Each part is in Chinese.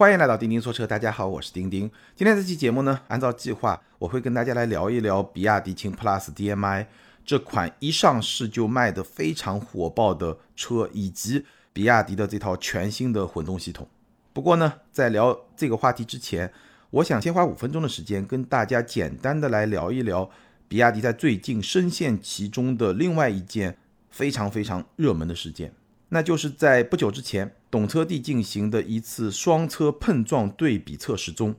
欢迎来到钉钉说车，大家好，我是钉钉。今天这期节目呢，按照计划，我会跟大家来聊一聊比亚迪秦 PLUS DM-i 这款一上市就卖的非常火爆的车，以及比亚迪的这套全新的混动系统。不过呢，在聊这个话题之前，我想先花五分钟的时间跟大家简单的来聊一聊比亚迪在最近深陷其中的另外一件非常非常热门的事件。那就是在不久之前，懂车帝进行的一次双车碰撞对比测试中，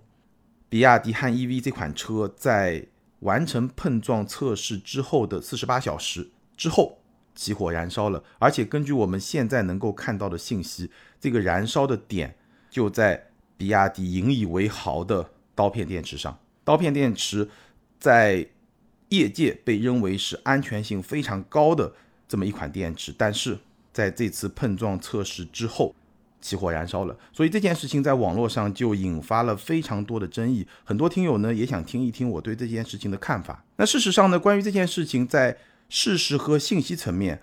比亚迪汉 EV 这款车在完成碰撞测试之后的四十八小时之后起火燃烧了，而且根据我们现在能够看到的信息，这个燃烧的点就在比亚迪引以为豪的刀片电池上。刀片电池在业界被认为是安全性非常高的这么一款电池，但是。在这次碰撞测试之后，起火燃烧了，所以这件事情在网络上就引发了非常多的争议。很多听友呢也想听一听我对这件事情的看法。那事实上呢，关于这件事情，在事实和信息层面，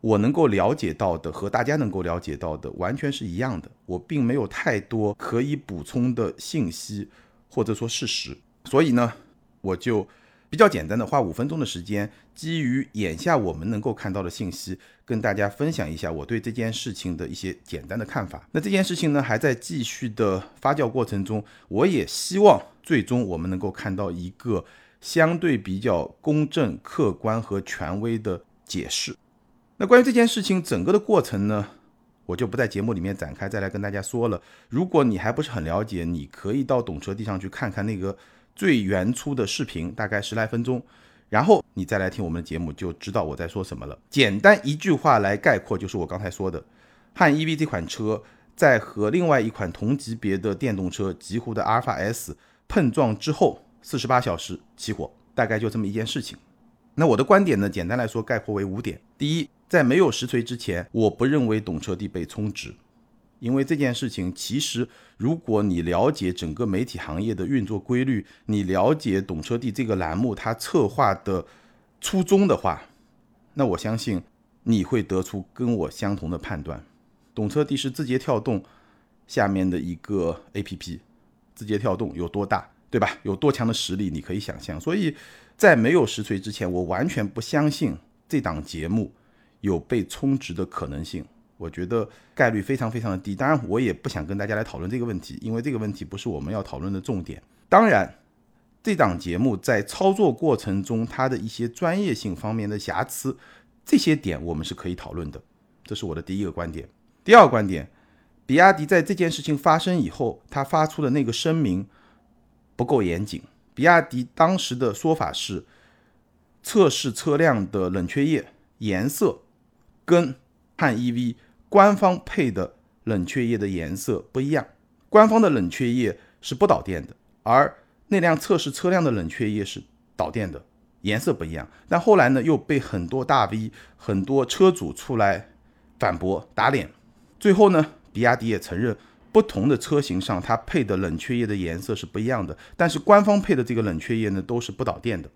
我能够了解到的和大家能够了解到的完全是一样的。我并没有太多可以补充的信息或者说事实，所以呢，我就。比较简单的，花五分钟的时间，基于眼下我们能够看到的信息，跟大家分享一下我对这件事情的一些简单的看法。那这件事情呢，还在继续的发酵过程中，我也希望最终我们能够看到一个相对比较公正、客观和权威的解释。那关于这件事情整个的过程呢，我就不在节目里面展开，再来跟大家说了。如果你还不是很了解，你可以到懂车帝上去看看那个。最原初的视频大概十来分钟，然后你再来听我们的节目，就知道我在说什么了。简单一句话来概括，就是我刚才说的，汉 EV 这款车在和另外一款同级别的电动车极狐的阿尔法 S 碰撞之后，四十八小时起火，大概就这么一件事情。那我的观点呢，简单来说概括为五点：第一，在没有实锤之前，我不认为懂车帝被充值。因为这件事情，其实如果你了解整个媒体行业的运作规律，你了解懂车帝这个栏目它策划的初衷的话，那我相信你会得出跟我相同的判断。懂车帝是字节跳动下面的一个 APP，字节跳动有多大，对吧？有多强的实力，你可以想象。所以在没有实锤之前，我完全不相信这档节目有被充值的可能性。我觉得概率非常非常的低，当然我也不想跟大家来讨论这个问题，因为这个问题不是我们要讨论的重点。当然，这档节目在操作过程中它的一些专业性方面的瑕疵，这些点我们是可以讨论的，这是我的第一个观点。第二个观点，比亚迪在这件事情发生以后，他发出的那个声明不够严谨。比亚迪当时的说法是，测试车辆的冷却液颜色跟汉 EV。官方配的冷却液的颜色不一样，官方的冷却液是不导电的，而那辆测试车辆的冷却液是导电的，颜色不一样。但后来呢，又被很多大 V、很多车主出来反驳打脸。最后呢，比亚迪也承认，不同的车型上它配的冷却液的颜色是不一样的，但是官方配的这个冷却液呢，都是不导电的。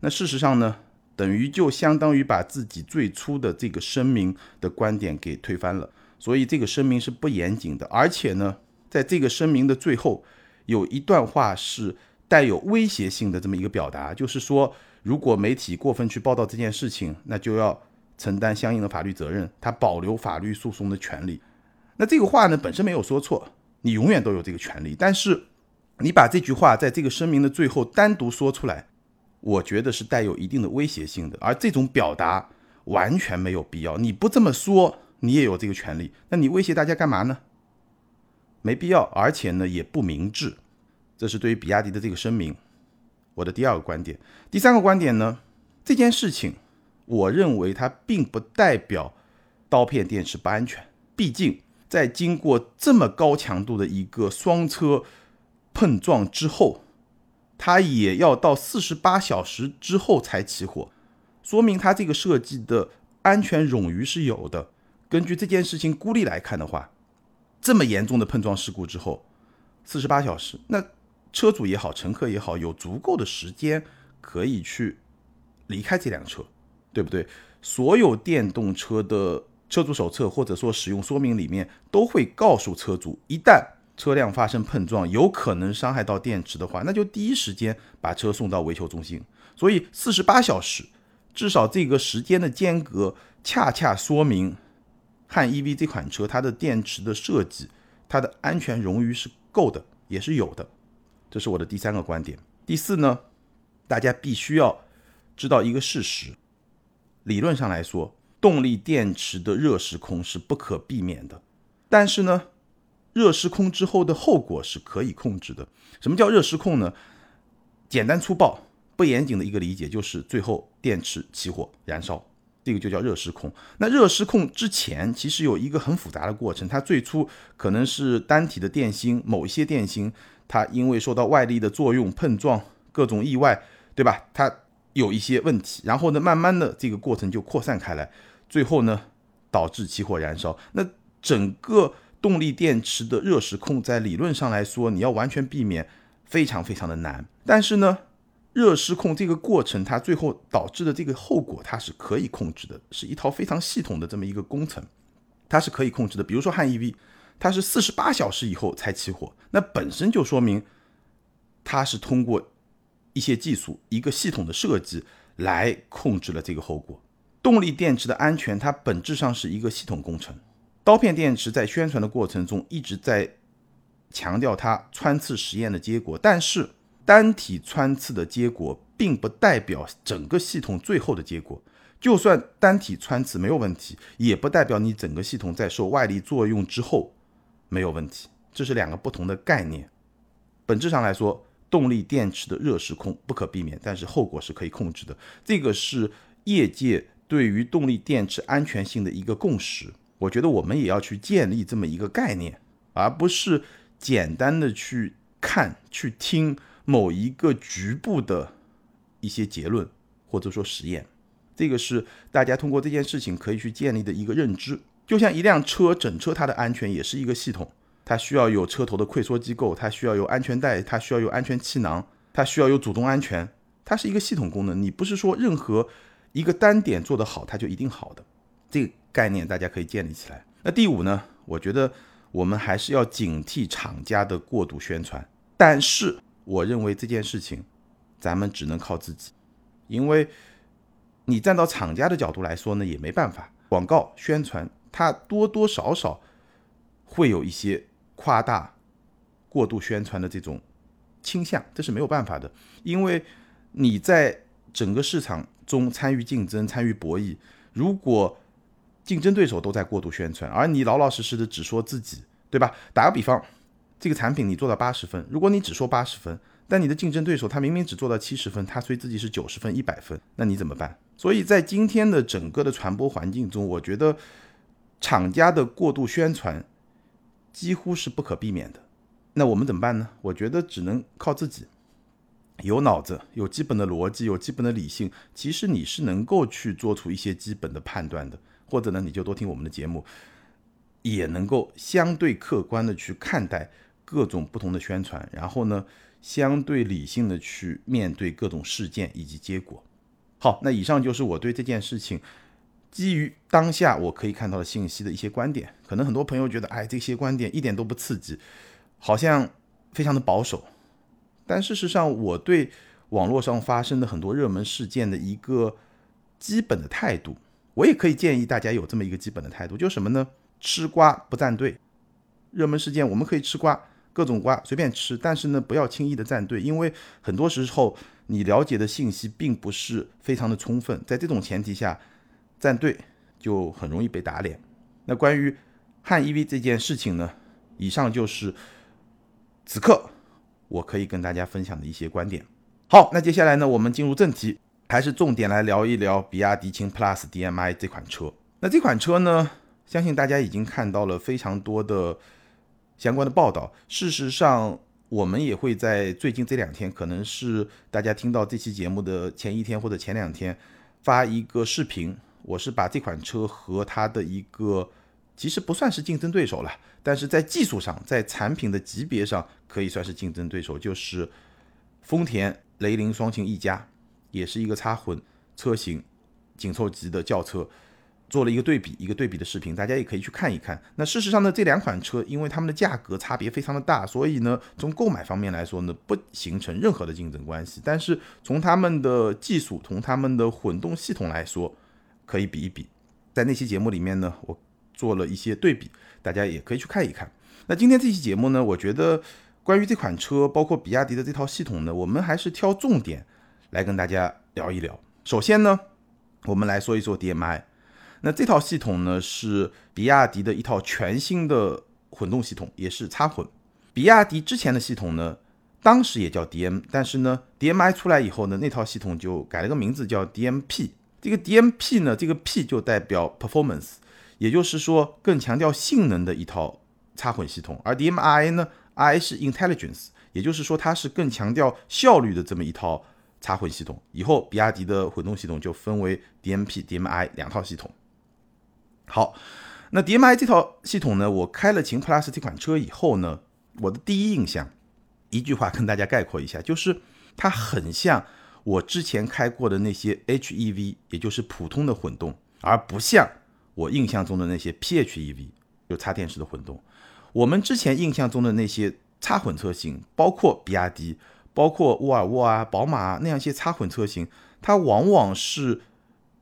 那事实上呢？等于就相当于把自己最初的这个声明的观点给推翻了，所以这个声明是不严谨的。而且呢，在这个声明的最后有一段话是带有威胁性的这么一个表达，就是说，如果媒体过分去报道这件事情，那就要承担相应的法律责任，他保留法律诉讼的权利。那这个话呢本身没有说错，你永远都有这个权利，但是你把这句话在这个声明的最后单独说出来。我觉得是带有一定的威胁性的，而这种表达完全没有必要。你不这么说，你也有这个权利，那你威胁大家干嘛呢？没必要，而且呢也不明智。这是对于比亚迪的这个声明，我的第二个观点。第三个观点呢，这件事情，我认为它并不代表刀片电池不安全。毕竟在经过这么高强度的一个双车碰撞之后。它也要到四十八小时之后才起火，说明它这个设计的安全冗余是有的。根据这件事情孤立来看的话，这么严重的碰撞事故之后，四十八小时，那车主也好，乘客也好，有足够的时间可以去离开这辆车，对不对？所有电动车的车主手册或者说使用说明里面都会告诉车主，一旦车辆发生碰撞，有可能伤害到电池的话，那就第一时间把车送到维修中心。所以四十八小时，至少这个时间的间隔，恰恰说明汉 EV 这款车它的电池的设计，它的安全冗余是够的，也是有的。这是我的第三个观点。第四呢，大家必须要知道一个事实，理论上来说。动力电池的热失控是不可避免的，但是呢，热失控之后的后果是可以控制的。什么叫热失控呢？简单粗暴、不严谨的一个理解就是最后电池起火燃烧，这个就叫热失控。那热失控之前其实有一个很复杂的过程，它最初可能是单体的电芯，某一些电芯它因为受到外力的作用碰撞，各种意外，对吧？它有一些问题，然后呢，慢慢的这个过程就扩散开来。最后呢，导致起火燃烧。那整个动力电池的热失控，在理论上来说，你要完全避免，非常非常的难。但是呢，热失控这个过程，它最后导致的这个后果，它是可以控制的，是一套非常系统的这么一个工程，它是可以控制的。比如说汉 EV，它是四十八小时以后才起火，那本身就说明它是通过一些技术、一个系统的设计来控制了这个后果。动力电池的安全，它本质上是一个系统工程。刀片电池在宣传的过程中一直在强调它穿刺实验的结果，但是单体穿刺的结果并不代表整个系统最后的结果。就算单体穿刺没有问题，也不代表你整个系统在受外力作用之后没有问题。这是两个不同的概念。本质上来说，动力电池的热失控不可避免，但是后果是可以控制的。这个是业界。对于动力电池安全性的一个共识，我觉得我们也要去建立这么一个概念，而不是简单的去看、去听某一个局部的一些结论或者说实验。这个是大家通过这件事情可以去建立的一个认知。就像一辆车，整车它的安全也是一个系统，它需要有车头的溃缩机构，它需要有安全带，它需要有安全气囊，它需要有主动安全，它是一个系统功能。你不是说任何。一个单点做得好，它就一定好的，这概念大家可以建立起来。那第五呢？我觉得我们还是要警惕厂家的过度宣传，但是我认为这件事情咱们只能靠自己，因为你站到厂家的角度来说呢，也没办法。广告宣传它多多少少会有一些夸大、过度宣传的这种倾向，这是没有办法的，因为你在整个市场。中参与竞争、参与博弈，如果竞争对手都在过度宣传，而你老老实实的只说自己，对吧？打个比方，这个产品你做到八十分，如果你只说八十分，但你的竞争对手他明明只做到七十分，他吹自己是九十分、一百分，那你怎么办？所以在今天的整个的传播环境中，我觉得厂家的过度宣传几乎是不可避免的。那我们怎么办呢？我觉得只能靠自己。有脑子，有基本的逻辑，有基本的理性，其实你是能够去做出一些基本的判断的，或者呢，你就多听我们的节目，也能够相对客观的去看待各种不同的宣传，然后呢，相对理性的去面对各种事件以及结果。好，那以上就是我对这件事情基于当下我可以看到的信息的一些观点。可能很多朋友觉得，哎，这些观点一点都不刺激，好像非常的保守。但事实上，我对网络上发生的很多热门事件的一个基本的态度，我也可以建议大家有这么一个基本的态度，就是什么呢？吃瓜不站队。热门事件我们可以吃瓜，各种瓜随便吃，但是呢，不要轻易的站队，因为很多时候你了解的信息并不是非常的充分，在这种前提下，站队就很容易被打脸。那关于汉 EV 这件事情呢，以上就是此刻。我可以跟大家分享的一些观点。好，那接下来呢，我们进入正题，还是重点来聊一聊比亚迪秦 PLUS DM-i 这款车。那这款车呢，相信大家已经看到了非常多的相关的报道。事实上，我们也会在最近这两天，可能是大家听到这期节目的前一天或者前两天，发一个视频。我是把这款车和它的一个。其实不算是竞争对手了，但是在技术上，在产品的级别上可以算是竞争对手，就是丰田雷凌双擎 E 加，也是一个插混车型，紧凑级的轿车。做了一个对比，一个对比的视频，大家也可以去看一看。那事实上呢，这两款车因为它们的价格差别非常的大，所以呢，从购买方面来说呢，不形成任何的竞争关系。但是从他们的技术，从他们的混动系统来说，可以比一比。在那期节目里面呢，我做了一些对比，大家也可以去看一看。那今天这期节目呢，我觉得关于这款车，包括比亚迪的这套系统呢，我们还是挑重点来跟大家聊一聊。首先呢，我们来说一说 DMI。那这套系统呢，是比亚迪的一套全新的混动系统，也是插混。比亚迪之前的系统呢，当时也叫 DM，但是呢，DMI 出来以后呢，那套系统就改了个名字叫 DMP。这个 DMP 呢，这个 P 就代表 performance，也就是说更强调性能的一套插混系统。而 DMI 呢，I 是 intelligence，也就是说它是更强调效率的这么一套插混系统。以后比亚迪的混动系统就分为 DMP、DMI 两套系统。好，那 DMI 这套系统呢？我开了秦 PLUS 这款车以后呢，我的第一印象，一句话跟大家概括一下，就是它很像我之前开过的那些 HEV，也就是普通的混动，而不像我印象中的那些 PHEV，就插电式的混动。我们之前印象中的那些插混车型，包括比亚迪、包括沃尔沃啊、宝马啊那样一些插混车型，它往往是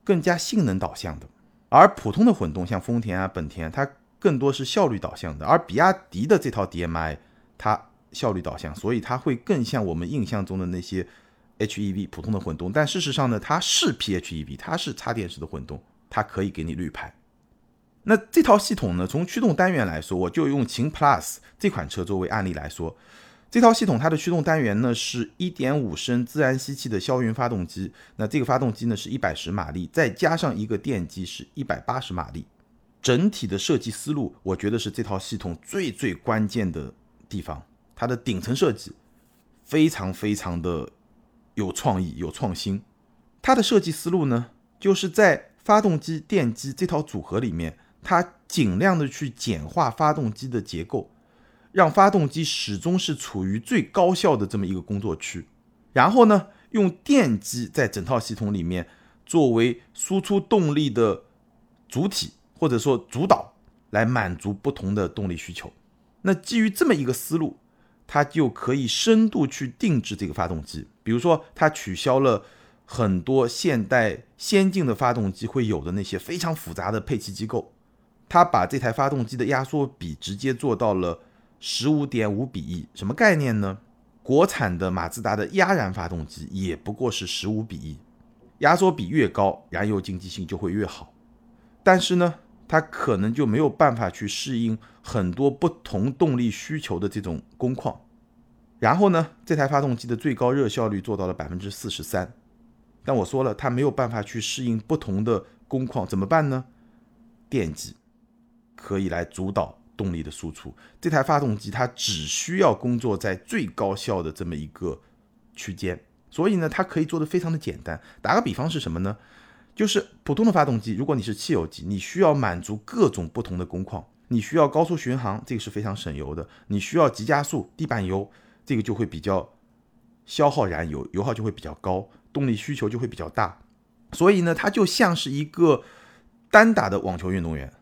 更加性能导向的。而普通的混动，像丰田啊、本田，它更多是效率导向的。而比亚迪的这套 DMI，它效率导向，所以它会更像我们印象中的那些 HEV 普通的混动。但事实上呢，它是 PHEV，它是插电式的混动，它可以给你绿牌。那这套系统呢，从驱动单元来说，我就用秦 PLUS 这款车作为案例来说。这套系统它的驱动单元呢是1.5升自然吸气的霄云发动机，那这个发动机呢是一百十马力，再加上一个电机是一百八十马力。整体的设计思路，我觉得是这套系统最最关键的地方。它的顶层设计非常非常的有创意、有创新。它的设计思路呢，就是在发动机、电机这套组合里面，它尽量的去简化发动机的结构。让发动机始终是处于最高效的这么一个工作区，然后呢，用电机在整套系统里面作为输出动力的主体或者说主导，来满足不同的动力需求。那基于这么一个思路，它就可以深度去定制这个发动机。比如说，它取消了很多现代先进的发动机会有的那些非常复杂的配气机构，它把这台发动机的压缩比直接做到了。十五点五比一，什么概念呢？国产的马自达的压燃发动机也不过是十五比一，压缩比越高，燃油经济性就会越好。但是呢，它可能就没有办法去适应很多不同动力需求的这种工况。然后呢，这台发动机的最高热效率做到了百分之四十三，但我说了，它没有办法去适应不同的工况，怎么办呢？电机可以来主导。动力的输出，这台发动机它只需要工作在最高效的这么一个区间，所以呢，它可以做的非常的简单。打个比方是什么呢？就是普通的发动机，如果你是汽油机，你需要满足各种不同的工况，你需要高速巡航，这个是非常省油的；你需要急加速、地板油，这个就会比较消耗燃油，油耗就会比较高，动力需求就会比较大。所以呢，它就像是一个单打的网球运动员。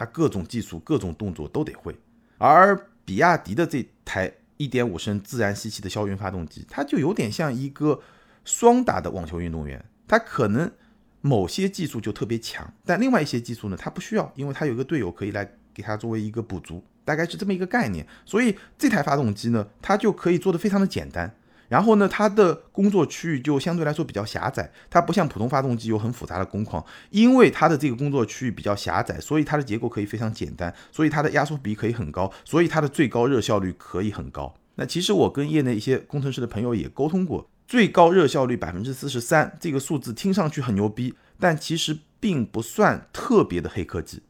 它各种技术、各种动作都得会，而比亚迪的这台1.5升自然吸气的霄云发动机，它就有点像一个双打的网球运动员。它可能某些技术就特别强，但另外一些技术呢，它不需要，因为它有一个队友可以来给它作为一个补足，大概是这么一个概念。所以这台发动机呢，它就可以做得非常的简单。然后呢，它的工作区域就相对来说比较狭窄，它不像普通发动机有很复杂的工况，因为它的这个工作区域比较狭窄，所以它的结构可以非常简单，所以它的压缩比可以很高，所以它的最高热效率可以很高。那其实我跟业内一些工程师的朋友也沟通过，最高热效率百分之四十三这个数字听上去很牛逼，但其实并不算特别的黑科技，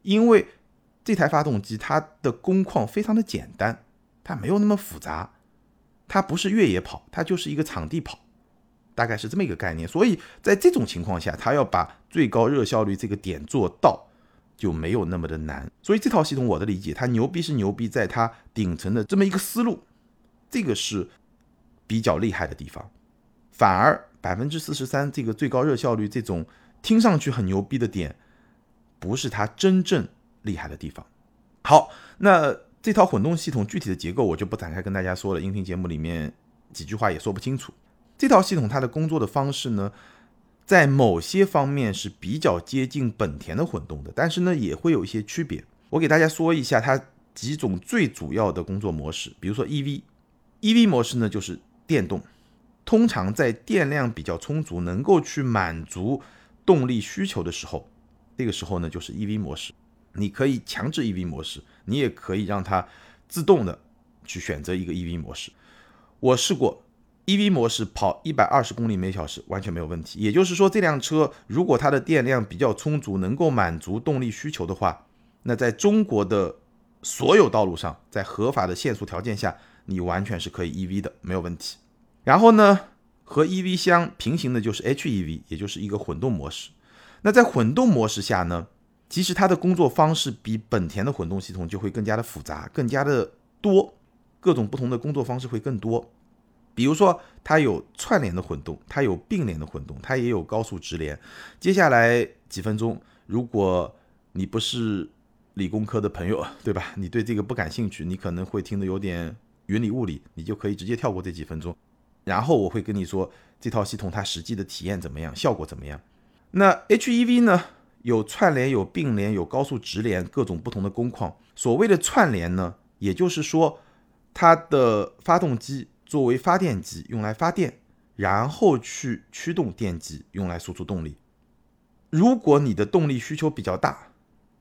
因为这台发动机它的工况非常的简单，它没有那么复杂。它不是越野跑，它就是一个场地跑，大概是这么一个概念。所以在这种情况下，它要把最高热效率这个点做到，就没有那么的难。所以这套系统，我的理解，它牛逼是牛逼在它顶层的这么一个思路，这个是比较厉害的地方。反而百分之四十三这个最高热效率这种听上去很牛逼的点，不是它真正厉害的地方。好，那这套混动系统具体的结构我就不展开跟大家说了，音频节目里面几句话也说不清楚。这套系统它的工作的方式呢，在某些方面是比较接近本田的混动的，但是呢也会有一些区别。我给大家说一下它几种最主要的工作模式，比如说 EV，EV 模式呢就是电动。通常在电量比较充足，能够去满足动力需求的时候，这个时候呢就是 EV 模式。你可以强制 EV 模式，你也可以让它自动的去选择一个 EV 模式。我试过 EV 模式跑一百二十公里每小时完全没有问题。也就是说，这辆车如果它的电量比较充足，能够满足动力需求的话，那在中国的所有道路上，在合法的限速条件下，你完全是可以 EV 的，没有问题。然后呢，和 EV 相平行的就是 HEV，也就是一个混动模式。那在混动模式下呢，其实它的工作方式比本田的混动系统就会更加的复杂，更加的多，各种不同的工作方式会更多。比如说，它有串联的混动，它有并联的混动，它也有高速直连。接下来几分钟，如果你不是理工科的朋友，对吧？你对这个不感兴趣，你可能会听得有点云里雾里，你就可以直接跳过这几分钟。然后我会跟你说这套系统它实际的体验怎么样，效果怎么样。那 HEV 呢？有串联、有并联、有高速直连，各种不同的工况。所谓的串联呢，也就是说它的发动机作为发电机用来发电，然后去驱动电机用来输出动力。如果你的动力需求比较大，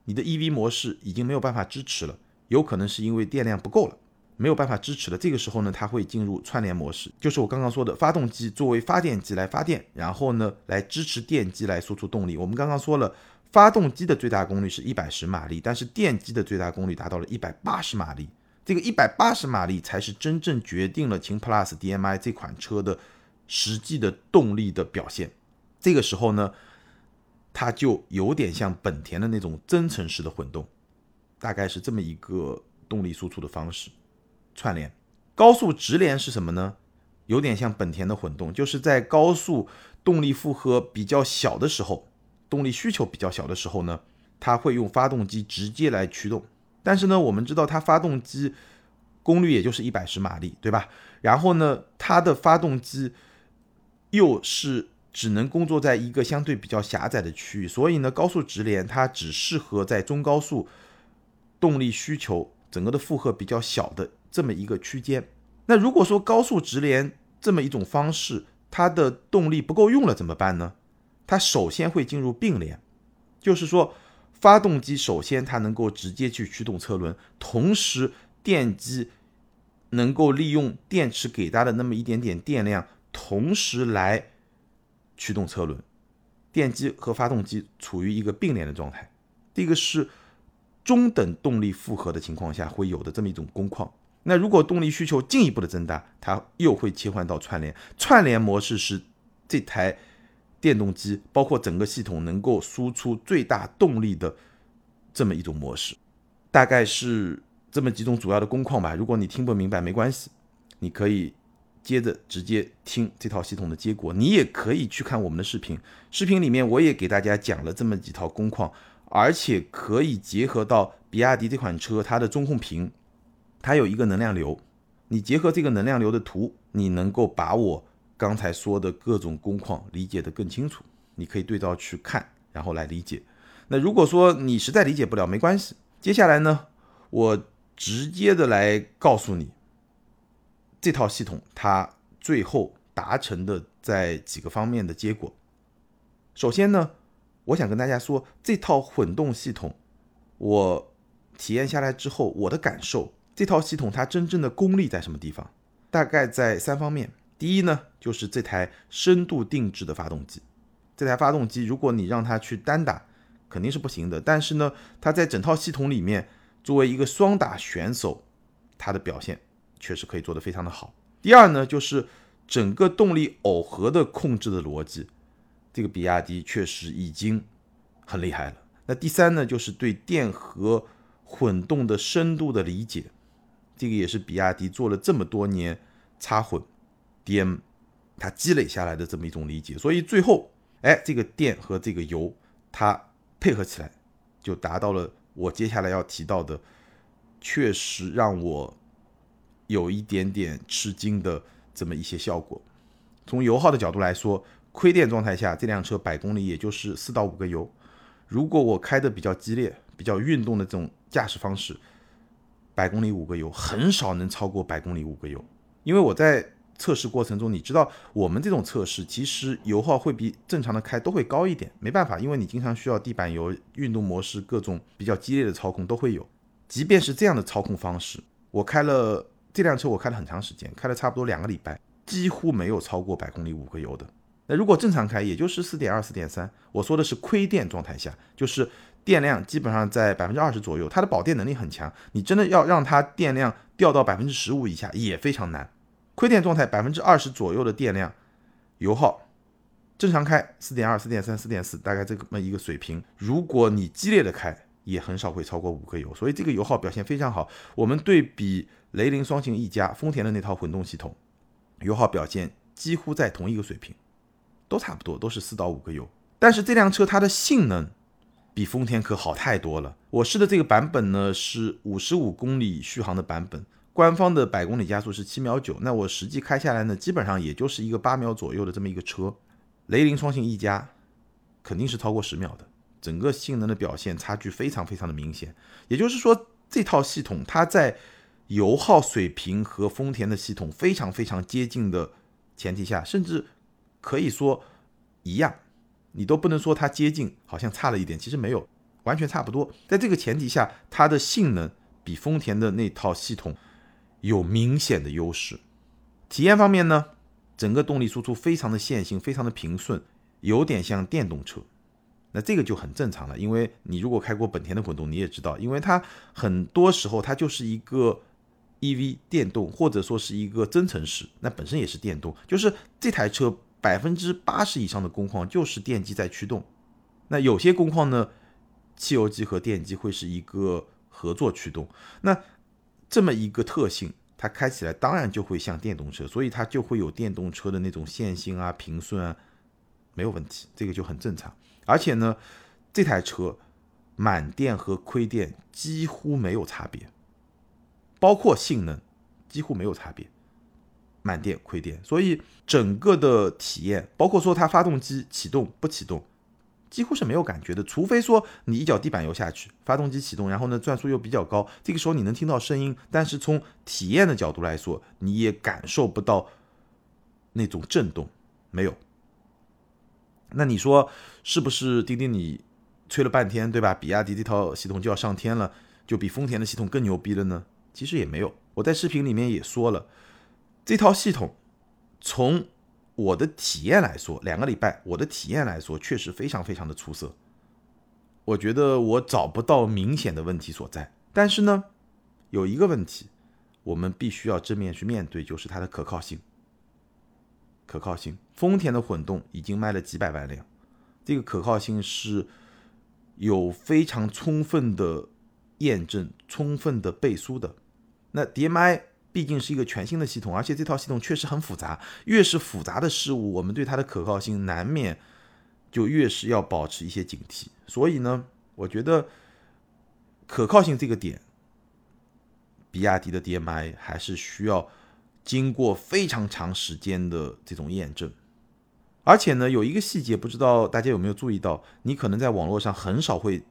你的 EV 模式已经没有办法支持了，有可能是因为电量不够了。没有办法支持了，这个时候呢，它会进入串联模式，就是我刚刚说的，发动机作为发电机来发电，然后呢，来支持电机来输出动力。我们刚刚说了，发动机的最大功率是一百十马力，但是电机的最大功率达到了一百八十马力，这个一百八十马力才是真正决定了秦 PLUS DM-i 这款车的实际的动力的表现。这个时候呢，它就有点像本田的那种增程式的混动，大概是这么一个动力输出的方式。串联高速直连是什么呢？有点像本田的混动，就是在高速动力负荷比较小的时候，动力需求比较小的时候呢，它会用发动机直接来驱动。但是呢，我们知道它发动机功率也就是一百十马力，对吧？然后呢，它的发动机又是只能工作在一个相对比较狭窄的区域，所以呢，高速直连它只适合在中高速动力需求整个的负荷比较小的。这么一个区间，那如果说高速直连这么一种方式，它的动力不够用了怎么办呢？它首先会进入并联，就是说发动机首先它能够直接去驱动车轮，同时电机能够利用电池给它的那么一点点电量，同时来驱动车轮，电机和发动机处于一个并联的状态。这个是中等动力负荷的情况下会有的这么一种工况。那如果动力需求进一步的增大，它又会切换到串联。串联模式是这台电动机包括整个系统能够输出最大动力的这么一种模式。大概是这么几种主要的工况吧。如果你听不明白没关系，你可以接着直接听这套系统的结果。你也可以去看我们的视频，视频里面我也给大家讲了这么几套工况，而且可以结合到比亚迪这款车它的中控屏。它有一个能量流，你结合这个能量流的图，你能够把我刚才说的各种工况理解得更清楚。你可以对照去看，然后来理解。那如果说你实在理解不了，没关系。接下来呢，我直接的来告诉你，这套系统它最后达成的在几个方面的结果。首先呢，我想跟大家说，这套混动系统我体验下来之后，我的感受。这套系统它真正的功力在什么地方？大概在三方面。第一呢，就是这台深度定制的发动机。这台发动机，如果你让它去单打，肯定是不行的。但是呢，它在整套系统里面作为一个双打选手，它的表现确实可以做得非常的好。第二呢，就是整个动力耦合的控制的逻辑，这个比亚迪确实已经很厉害了。那第三呢，就是对电和混动的深度的理解。这个也是比亚迪做了这么多年插混 DM，它积累下来的这么一种理解，所以最后，哎，这个电和这个油它配合起来，就达到了我接下来要提到的，确实让我有一点点吃惊的这么一些效果。从油耗的角度来说，亏电状态下，这辆车百公里也就是四到五个油。如果我开的比较激烈、比较运动的这种驾驶方式，百公里五个油很少能超过百公里五个油。因为我在测试过程中，你知道我们这种测试其实油耗会比正常的开都会高一点，没办法，因为你经常需要地板油、运动模式各种比较激烈的操控都会有。即便是这样的操控方式，我开了这辆车，我开了很长时间，开了差不多两个礼拜，几乎没有超过百公里五个油的。那如果正常开，也就是四点二、四点三。我说的是亏电状态下，就是电量基本上在百分之二十左右，它的保电能力很强。你真的要让它电量掉到百分之十五以下也非常难。亏电状态百分之二十左右的电量，油耗正常开四点二、四点三、四点四，大概这么一个水平。如果你激烈的开，也很少会超过五个油，所以这个油耗表现非常好。我们对比雷凌双擎 E 加丰田的那套混动系统，油耗表现几乎在同一个水平。都差不多，都是四到五个油，但是这辆车它的性能比丰田可好太多了。我试的这个版本呢是五十五公里续航的版本，官方的百公里加速是七秒九，那我实际开下来呢，基本上也就是一个八秒左右的这么一个车。雷凌双擎 E 加肯定是超过十秒的，整个性能的表现差距非常非常的明显。也就是说，这套系统它在油耗水平和丰田的系统非常非常接近的前提下，甚至。可以说一样，你都不能说它接近，好像差了一点，其实没有，完全差不多。在这个前提下，它的性能比丰田的那套系统有明显的优势。体验方面呢，整个动力输出非常的线性，非常的平顺，有点像电动车。那这个就很正常了，因为你如果开过本田的混动，你也知道，因为它很多时候它就是一个 EV 电动，或者说是一个增程式，那本身也是电动，就是这台车。百分之八十以上的工况就是电机在驱动，那有些工况呢，汽油机和电机会是一个合作驱动。那这么一个特性，它开起来当然就会像电动车，所以它就会有电动车的那种线性啊、平顺啊，没有问题，这个就很正常。而且呢，这台车满电和亏电几乎没有差别，包括性能几乎没有差别。满电亏电，所以整个的体验，包括说它发动机启动不启动，几乎是没有感觉的。除非说你一脚地板油下去，发动机启动，然后呢转速又比较高，这个时候你能听到声音，但是从体验的角度来说，你也感受不到那种震动，没有。那你说是不是？丁丁，你吹了半天，对吧？比亚迪这套系统就要上天了，就比丰田的系统更牛逼了呢？其实也没有。我在视频里面也说了。这套系统，从我的体验来说，两个礼拜我的体验来说，确实非常非常的出色。我觉得我找不到明显的问题所在，但是呢，有一个问题，我们必须要正面去面对，就是它的可靠性。可靠性，丰田的混动已经卖了几百万辆，这个可靠性是有非常充分的验证、充分的背书的。那 DMI。毕竟是一个全新的系统，而且这套系统确实很复杂。越是复杂的事物，我们对它的可靠性难免就越是要保持一些警惕。所以呢，我觉得可靠性这个点，比亚迪的 DMI 还是需要经过非常长时间的这种验证。而且呢，有一个细节，不知道大家有没有注意到？你可能在网络上很少会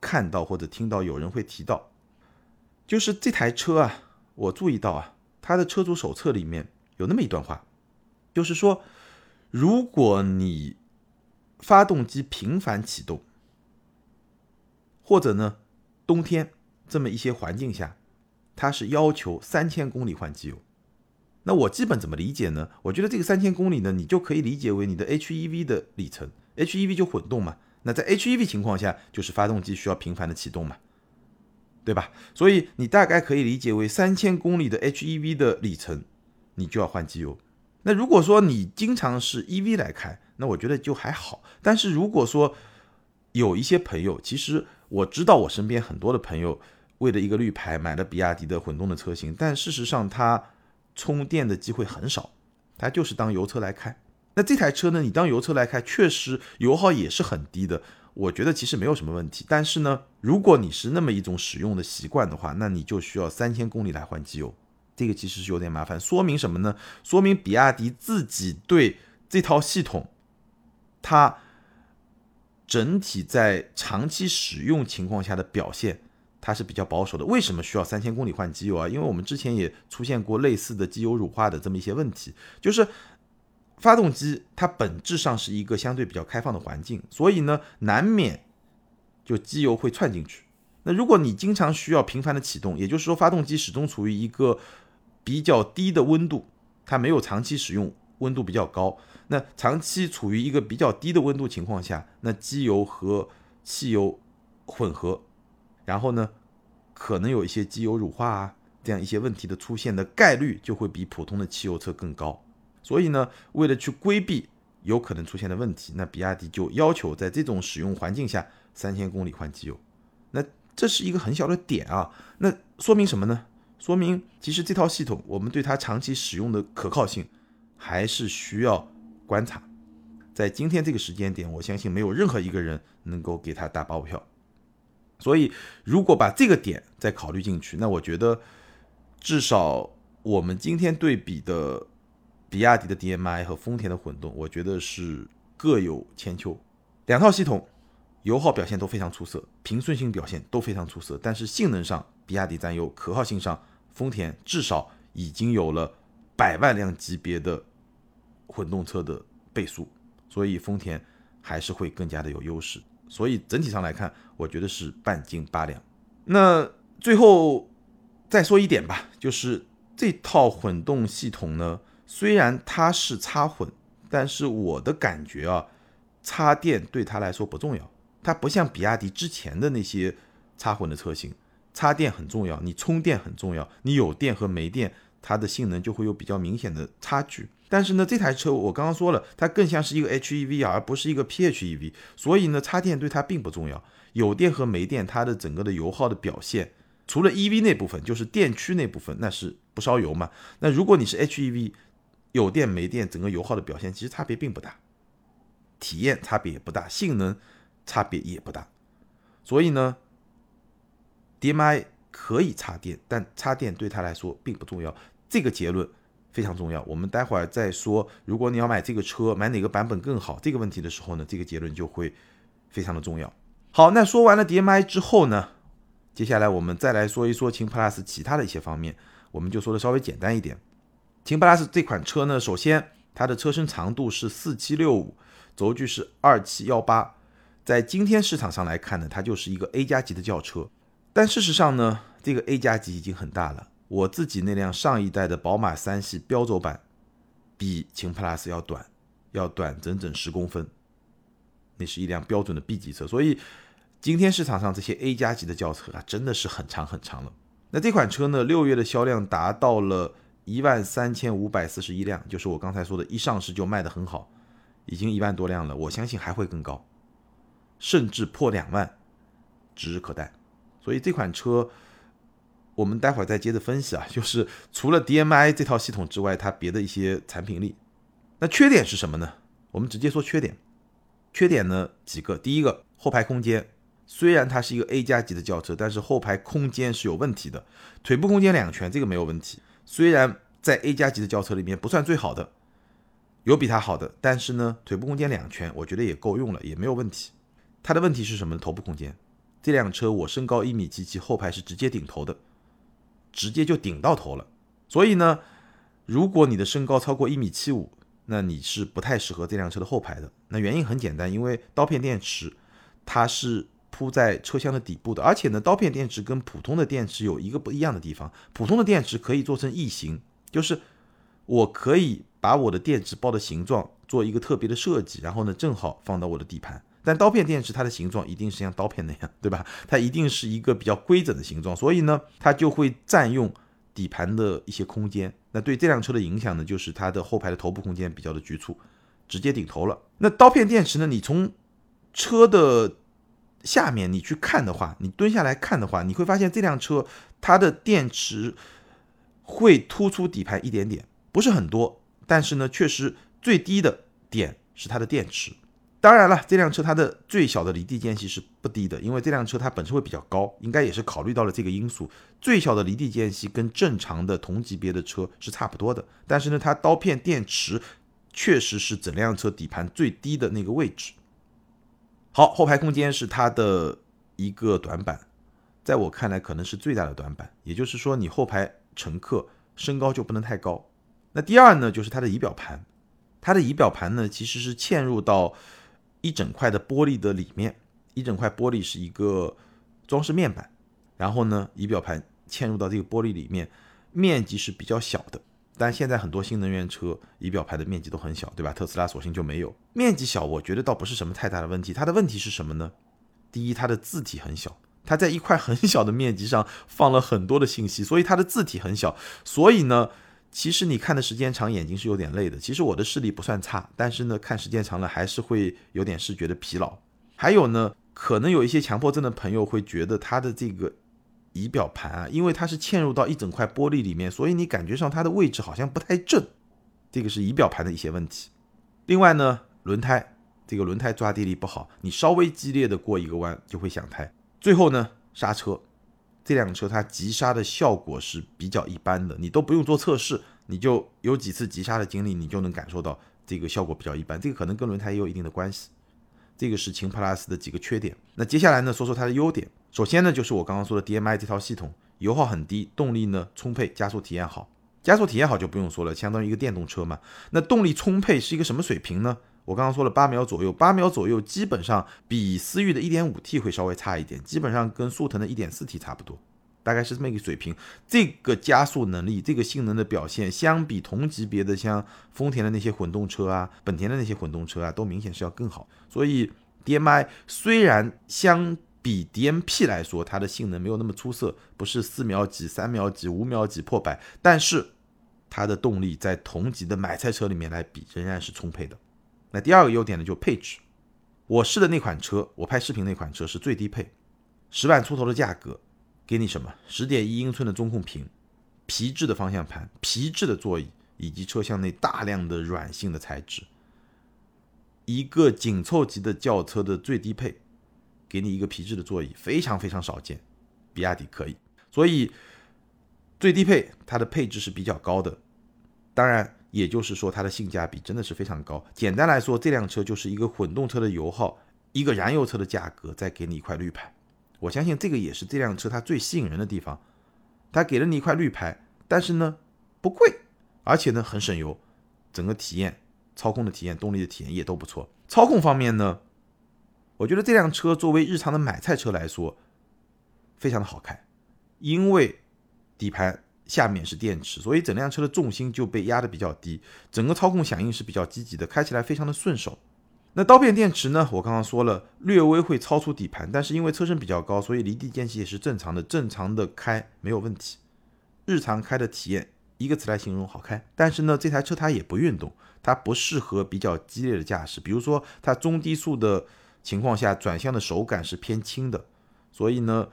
看到或者听到有人会提到，就是这台车啊。我注意到啊，它的车主手册里面有那么一段话，就是说，如果你发动机频繁启动，或者呢冬天这么一些环境下，它是要求三千公里换机油。那我基本怎么理解呢？我觉得这个三千公里呢，你就可以理解为你的 HEV 的里程，HEV 就混动嘛。那在 HEV 情况下，就是发动机需要频繁的启动嘛。对吧？所以你大概可以理解为三千公里的 HEV 的里程，你就要换机油。那如果说你经常是 EV 来开，那我觉得就还好。但是如果说有一些朋友，其实我知道我身边很多的朋友为了一个绿牌买了比亚迪的混动的车型，但事实上它充电的机会很少，它就是当油车来开。那这台车呢，你当油车来开，确实油耗也是很低的。我觉得其实没有什么问题。但是呢，如果你是那么一种使用的习惯的话，那你就需要三千公里来换机油，这个其实是有点麻烦。说明什么呢？说明比亚迪自己对这套系统，它整体在长期使用情况下的表现。它是比较保守的，为什么需要三千公里换机油啊？因为我们之前也出现过类似的机油乳化的这么一些问题，就是发动机它本质上是一个相对比较开放的环境，所以呢，难免就机油会窜进去。那如果你经常需要频繁的启动，也就是说发动机始终处于一个比较低的温度，它没有长期使用温度比较高，那长期处于一个比较低的温度情况下，那机油和汽油混合。然后呢，可能有一些机油乳化啊，这样一些问题的出现的概率就会比普通的汽油车更高。所以呢，为了去规避有可能出现的问题，那比亚迪就要求在这种使用环境下三千公里换机油。那这是一个很小的点啊，那说明什么呢？说明其实这套系统我们对它长期使用的可靠性还是需要观察。在今天这个时间点，我相信没有任何一个人能够给他打包票。所以，如果把这个点再考虑进去，那我觉得至少我们今天对比的比亚迪的 DMI 和丰田的混动，我觉得是各有千秋。两套系统油耗表现都非常出色，平顺性表现都非常出色，但是性能上比亚迪占优，可靠性上丰田至少已经有了百万辆级别的混动车的倍数，所以丰田还是会更加的有优势。所以整体上来看，我觉得是半斤八两。那最后再说一点吧，就是这套混动系统呢，虽然它是插混，但是我的感觉啊，插电对它来说不重要。它不像比亚迪之前的那些插混的车型，插电很重要，你充电很重要，你有电和没电，它的性能就会有比较明显的差距。但是呢，这台车我刚刚说了，它更像是一个 HEV 啊而不是一个 PHEV，所以呢，插电对它并不重要。有电和没电，它的整个的油耗的表现，除了 EV 那部分，就是电驱那部分，那是不烧油嘛。那如果你是 HEV，有电没电，整个油耗的表现其实差别并不大，体验差别也不大，性能差别也不大。所以呢，DMI 可以插电，但插电对它来说并不重要。这个结论。非常重要。我们待会儿再说，如果你要买这个车，买哪个版本更好这个问题的时候呢，这个结论就会非常的重要。好，那说完了 DMI 之后呢，接下来我们再来说一说秦 PLUS 其他的一些方面，我们就说的稍微简单一点。秦 PLUS 这款车呢，首先它的车身长度是四七六五，轴距是二七幺八，在今天市场上来看呢，它就是一个 A 加级的轿车。但事实上呢，这个 A 加级已经很大了。我自己那辆上一代的宝马三系标轴版，比秦 PLUS 要短，要短整整十公分。那是一辆标准的 B 级车，所以今天市场上这些 A 加级的轿车啊，真的是很长很长了。那这款车呢，六月的销量达到了一万三千五百四十一辆，就是我刚才说的，一上市就卖得很好，已经一万多辆了。我相信还会更高，甚至破两万，指日可待。所以这款车。我们待会儿再接着分析啊，就是除了 DMI 这套系统之外，它别的一些产品力。那缺点是什么呢？我们直接说缺点。缺点呢几个，第一个后排空间，虽然它是一个 A 加级的轿车，但是后排空间是有问题的。腿部空间两拳这个没有问题，虽然在 A 加级的轿车里面不算最好的，有比它好的，但是呢腿部空间两拳我觉得也够用了，也没有问题。它的问题是什么？头部空间。这辆车我身高一米七七，后排是直接顶头的。直接就顶到头了，所以呢，如果你的身高超过一米七五，那你是不太适合这辆车的后排的。那原因很简单，因为刀片电池它是铺在车厢的底部的，而且呢，刀片电池跟普通的电池有一个不一样的地方，普通的电池可以做成异形，就是我可以把我的电池包的形状做一个特别的设计，然后呢，正好放到我的底盘。但刀片电池它的形状一定是像刀片那样，对吧？它一定是一个比较规整的形状，所以呢，它就会占用底盘的一些空间。那对这辆车的影响呢，就是它的后排的头部空间比较的局促，直接顶头了。那刀片电池呢，你从车的下面你去看的话，你蹲下来看的话，你会发现这辆车它的电池会突出底盘一点点，不是很多，但是呢，确实最低的点是它的电池。当然了，这辆车它的最小的离地间隙是不低的，因为这辆车它本身会比较高，应该也是考虑到了这个因素。最小的离地间隙跟正常的同级别的车是差不多的，但是呢，它刀片电池确实是整辆车底盘最低的那个位置。好，后排空间是它的一个短板，在我看来可能是最大的短板，也就是说你后排乘客身高就不能太高。那第二呢，就是它的仪表盘，它的仪表盘呢其实是嵌入到。一整块的玻璃的里面，一整块玻璃是一个装饰面板，然后呢，仪表盘嵌入到这个玻璃里面，面积是比较小的。但现在很多新能源车仪表盘的面积都很小，对吧？特斯拉索性就没有面积小，我觉得倒不是什么太大的问题。它的问题是什么呢？第一，它的字体很小，它在一块很小的面积上放了很多的信息，所以它的字体很小，所以呢。其实你看的时间长，眼睛是有点累的。其实我的视力不算差，但是呢，看时间长了还是会有点视觉的疲劳。还有呢，可能有一些强迫症的朋友会觉得它的这个仪表盘啊，因为它是嵌入到一整块玻璃里面，所以你感觉上它的位置好像不太正。这个是仪表盘的一些问题。另外呢，轮胎这个轮胎抓地力不好，你稍微激烈的过一个弯就会响胎。最后呢，刹车。这辆车它急刹的效果是比较一般的，你都不用做测试，你就有几次急刹的经历，你就能感受到这个效果比较一般。这个可能跟轮胎也有一定的关系。这个是秦 PLUS 的几个缺点。那接下来呢，说说它的优点。首先呢，就是我刚刚说的 DMI 这套系统，油耗很低，动力呢充沛，加速体验好。加速体验好就不用说了，相当于一个电动车嘛。那动力充沛是一个什么水平呢？我刚刚说了八秒左右，八秒左右基本上比思域的 1.5T 会稍微差一点，基本上跟速腾的 1.4T 差不多，大概是这么一个水平。这个加速能力，这个性能的表现，相比同级别的像丰田的那些混动车啊，本田的那些混动车啊，都明显是要更好。所以 DMI 虽然相比 DMP 来说，它的性能没有那么出色，不是四秒几、三秒几、五秒几破百，但是它的动力在同级的买菜车里面来比，仍然是充沛的。那第二个优点呢，就配置。我试的那款车，我拍视频那款车是最低配，十万出头的价格，给你什么？十点一英寸的中控屏，皮质的方向盘，皮质的座椅，以及车厢内大量的软性的材质。一个紧凑级的轿车的最低配，给你一个皮质的座椅，非常非常少见。比亚迪可以，所以最低配它的配置是比较高的。当然。也就是说，它的性价比真的是非常高。简单来说，这辆车就是一个混动车的油耗，一个燃油车的价格，再给你一块绿牌。我相信这个也是这辆车它最吸引人的地方。它给了你一块绿牌，但是呢不贵，而且呢很省油，整个体验、操控的体验、动力的体验也都不错。操控方面呢，我觉得这辆车作为日常的买菜车来说，非常的好开，因为底盘。下面是电池，所以整辆车的重心就被压得比较低，整个操控响应是比较积极的，开起来非常的顺手。那刀片电池呢？我刚刚说了，略微会超出底盘，但是因为车身比较高，所以离地间隙也是正常的，正常的开没有问题。日常开的体验一个词来形容，好开。但是呢，这台车它也不运动，它不适合比较激烈的驾驶，比如说它中低速的情况下转向的手感是偏轻的，所以呢，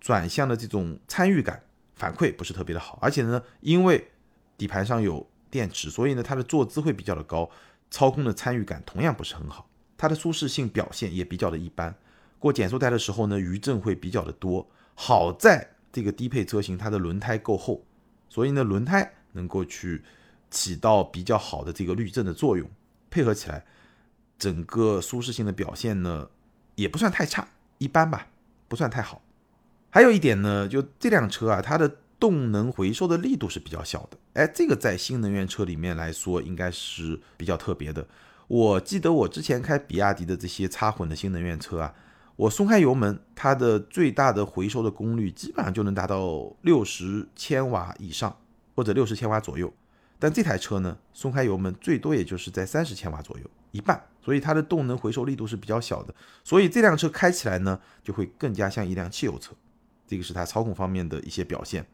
转向的这种参与感。反馈不是特别的好，而且呢，因为底盘上有电池，所以呢，它的坐姿会比较的高，操控的参与感同样不是很好，它的舒适性表现也比较的一般。过减速带的时候呢，余震会比较的多。好在这个低配车型它的轮胎够厚，所以呢，轮胎能够去起到比较好的这个滤震的作用，配合起来，整个舒适性的表现呢，也不算太差，一般吧，不算太好。还有一点呢，就这辆车啊，它的动能回收的力度是比较小的。哎，这个在新能源车里面来说，应该是比较特别的。我记得我之前开比亚迪的这些插混的新能源车啊，我松开油门，它的最大的回收的功率基本上就能达到六十千瓦以上，或者六十千瓦左右。但这台车呢，松开油门最多也就是在三十千瓦左右，一半。所以它的动能回收力度是比较小的。所以这辆车开起来呢，就会更加像一辆汽油车。这个是它操控方面的一些表现。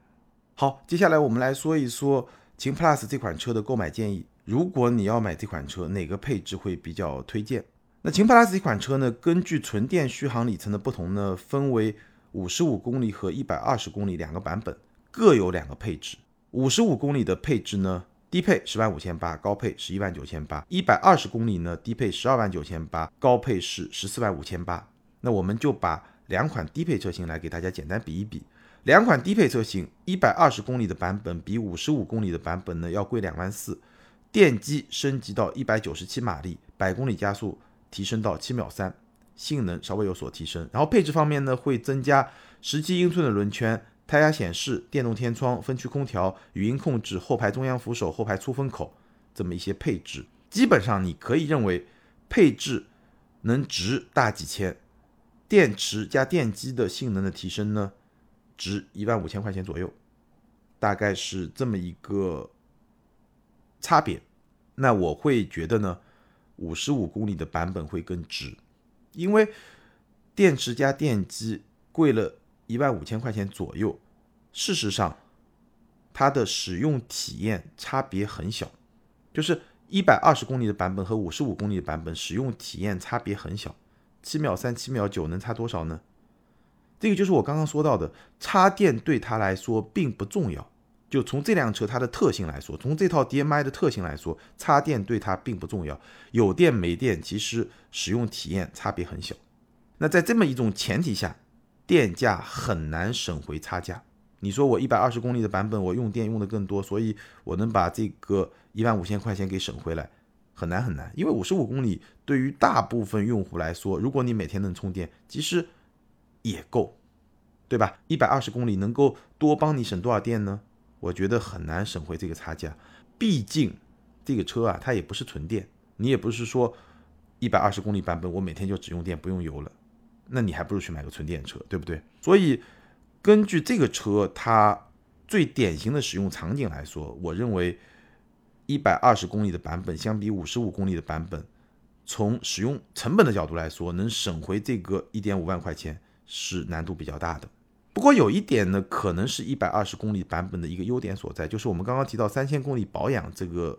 好，接下来我们来说一说秦 PLUS 这款车的购买建议。如果你要买这款车，哪个配置会比较推荐？那秦 PLUS 这款车呢，根据纯电续航里程的不同呢，分为五十五公里和一百二十公里两个版本，各有两个配置。五十五公里的配置呢，低配十万五千八，高配十一万九千八。一百二十公里呢，低配十二万九千八，高配是十四万五千八。那我们就把两款低配车型来给大家简单比一比。两款低配车型，一百二十公里的版本比五十五公里的版本呢要贵两万四，电机升级到一百九十七马力，百公里加速提升到七秒三，性能稍微有所提升。然后配置方面呢，会增加十七英寸的轮圈、胎压显示、电动天窗、分区空调、语音控制、后排中央扶手、后排出风口这么一些配置。基本上你可以认为配置能值大几千，电池加电机的性能的提升呢？值一万五千块钱左右，大概是这么一个差别。那我会觉得呢，五十五公里的版本会更值，因为电池加电机贵了一万五千块钱左右。事实上，它的使用体验差别很小，就是一百二十公里的版本和五十五公里的版本使用体验差别很小，七秒三、七秒九能差多少呢？这个就是我刚刚说到的，插电对它来说并不重要。就从这辆车它的特性来说，从这套 DMI 的特性来说，插电对它并不重要。有电没电，其实使用体验差别很小。那在这么一种前提下，电价很难省回差价。你说我一百二十公里的版本，我用电用的更多，所以我能把这个一万五千块钱给省回来，很难很难。因为五十五公里对于大部分用户来说，如果你每天能充电，其实。也够，对吧？一百二十公里能够多帮你省多少电呢？我觉得很难省回这个差价。毕竟这个车啊，它也不是纯电，你也不是说一百二十公里版本我每天就只用电不用油了，那你还不如去买个纯电车，对不对？所以根据这个车它最典型的使用场景来说，我认为一百二十公里的版本相比五十五公里的版本，从使用成本的角度来说，能省回这个一点五万块钱。是难度比较大的，不过有一点呢，可能是一百二十公里版本的一个优点所在，就是我们刚刚提到三千公里保养这个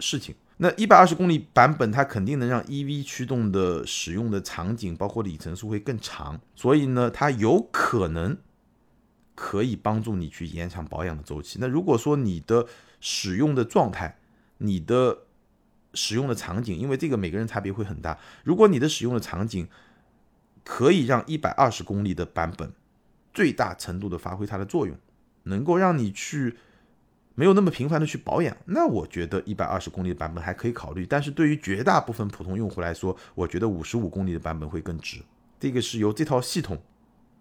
事情。那一百二十公里版本它肯定能让 EV 驱动的使用的场景，包括里程数会更长，所以呢，它有可能可以帮助你去延长保养的周期。那如果说你的使用的状态，你的使用的场景，因为这个每个人差别会很大，如果你的使用的场景，可以让一百二十公里的版本最大程度的发挥它的作用，能够让你去没有那么频繁的去保养，那我觉得一百二十公里的版本还可以考虑。但是对于绝大部分普通用户来说，我觉得五十五公里的版本会更值。这个是由这套系统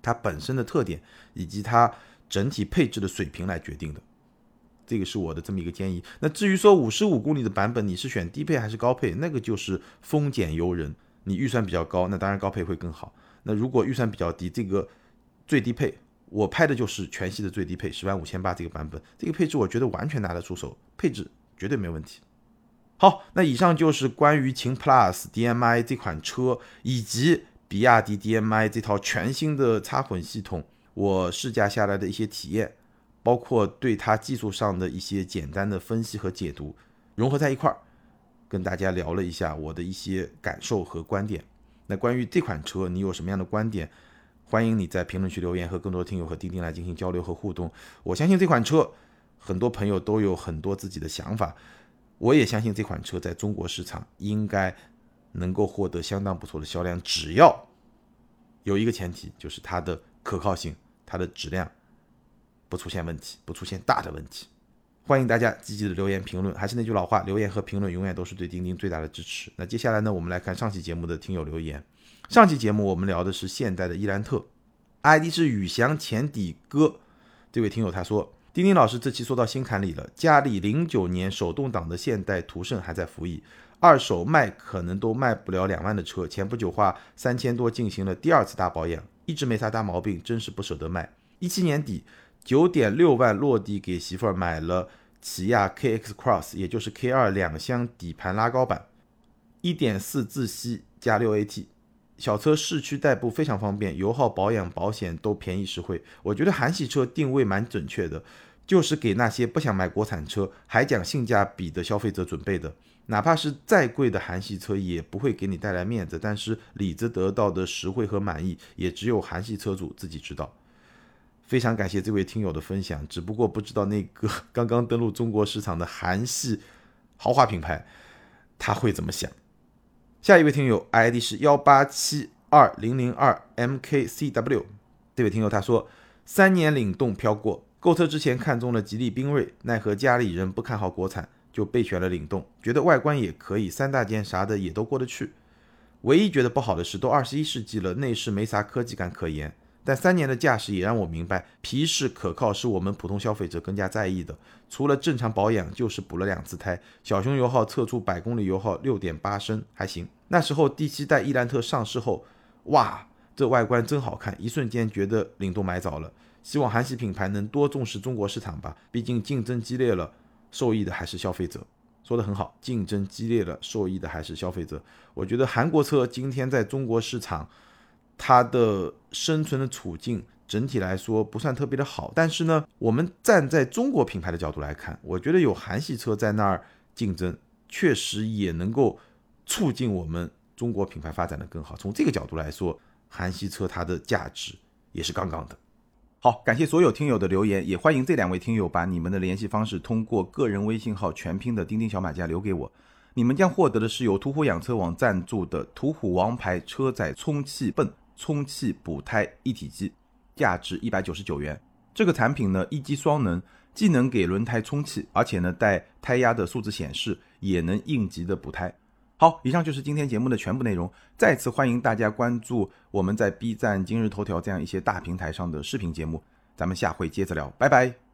它本身的特点以及它整体配置的水平来决定的。这个是我的这么一个建议。那至于说五十五公里的版本你是选低配还是高配，那个就是丰俭由人。你预算比较高，那当然高配会更好。那如果预算比较低，这个最低配，我拍的就是全系的最低配，十万五千八这个版本，这个配置我觉得完全拿得出手，配置绝对没问题。好，那以上就是关于秦 PLUS DM-i 这款车以及比亚迪 DM-i 这套全新的插混系统，我试驾下来的一些体验，包括对它技术上的一些简单的分析和解读，融合在一块儿。跟大家聊了一下我的一些感受和观点。那关于这款车，你有什么样的观点？欢迎你在评论区留言，和更多听友和钉钉来进行交流和互动。我相信这款车，很多朋友都有很多自己的想法。我也相信这款车在中国市场应该能够获得相当不错的销量，只要有一个前提，就是它的可靠性、它的质量不出现问题，不出现大的问题。欢迎大家积极的留言评论，还是那句老话，留言和评论永远都是对钉钉最大的支持。那接下来呢，我们来看上期节目的听友留言。上期节目我们聊的是现代的伊兰特，ID 是宇翔前底哥，这位听友他说，丁丁老师这期说到心坎里了，家里零九年手动挡的现代途胜还在服役，二手卖可能都卖不了两万的车，前不久花三千多进行了第二次大保养，一直没啥大毛病，真是不舍得卖。一七年底。九点六万落地给媳妇儿买了起亚 KX Cross，也就是 K 二两厢底盘拉高版，一点四自吸加六 AT，小车市区代步非常方便，油耗、保养、保险都便宜实惠。我觉得韩系车定位蛮准确的，就是给那些不想买国产车还讲性价比的消费者准备的。哪怕是再贵的韩系车，也不会给你带来面子，但是里子得到的实惠和满意，也只有韩系车主自己知道。非常感谢这位听友的分享，只不过不知道那个 刚刚登陆中国市场的韩系豪华品牌他会怎么想。下一位听友 ID 是幺八七二零零二 mkcw，这位听友他说三年领动飘过，购车之前看中了吉利缤瑞，奈何家里人不看好国产，就备选了领动，觉得外观也可以，三大件啥的也都过得去。唯一觉得不好的是，都二十一世纪了，内饰没啥科技感可言。但三年的驾驶也让我明白，皮实可靠是我们普通消费者更加在意的。除了正常保养，就是补了两次胎。小熊油耗测出百公里油耗六点八升，还行。那时候第七代伊兰特上市后，哇，这外观真好看，一瞬间觉得领动买早了。希望韩系品牌能多重视中国市场吧，毕竟竞争激烈了，受益的还是消费者。说的很好，竞争激烈了，受益的还是消费者。我觉得韩国车今天在中国市场。它的生存的处境整体来说不算特别的好，但是呢，我们站在中国品牌的角度来看，我觉得有韩系车在那儿竞争，确实也能够促进我们中国品牌发展的更好。从这个角度来说，韩系车它的价值也是杠杠的。好，感谢所有听友的留言，也欢迎这两位听友把你们的联系方式通过个人微信号全拼的钉钉小马甲留给我，你们将获得的是由途虎养车网赞助的途虎王牌车载充气泵。充气补胎一体机，价值一百九十九元。这个产品呢，一机双能，既能给轮胎充气，而且呢带胎压的数字显示，也能应急的补胎。好，以上就是今天节目的全部内容。再次欢迎大家关注我们在 B 站、今日头条这样一些大平台上的视频节目。咱们下回接着聊，拜拜。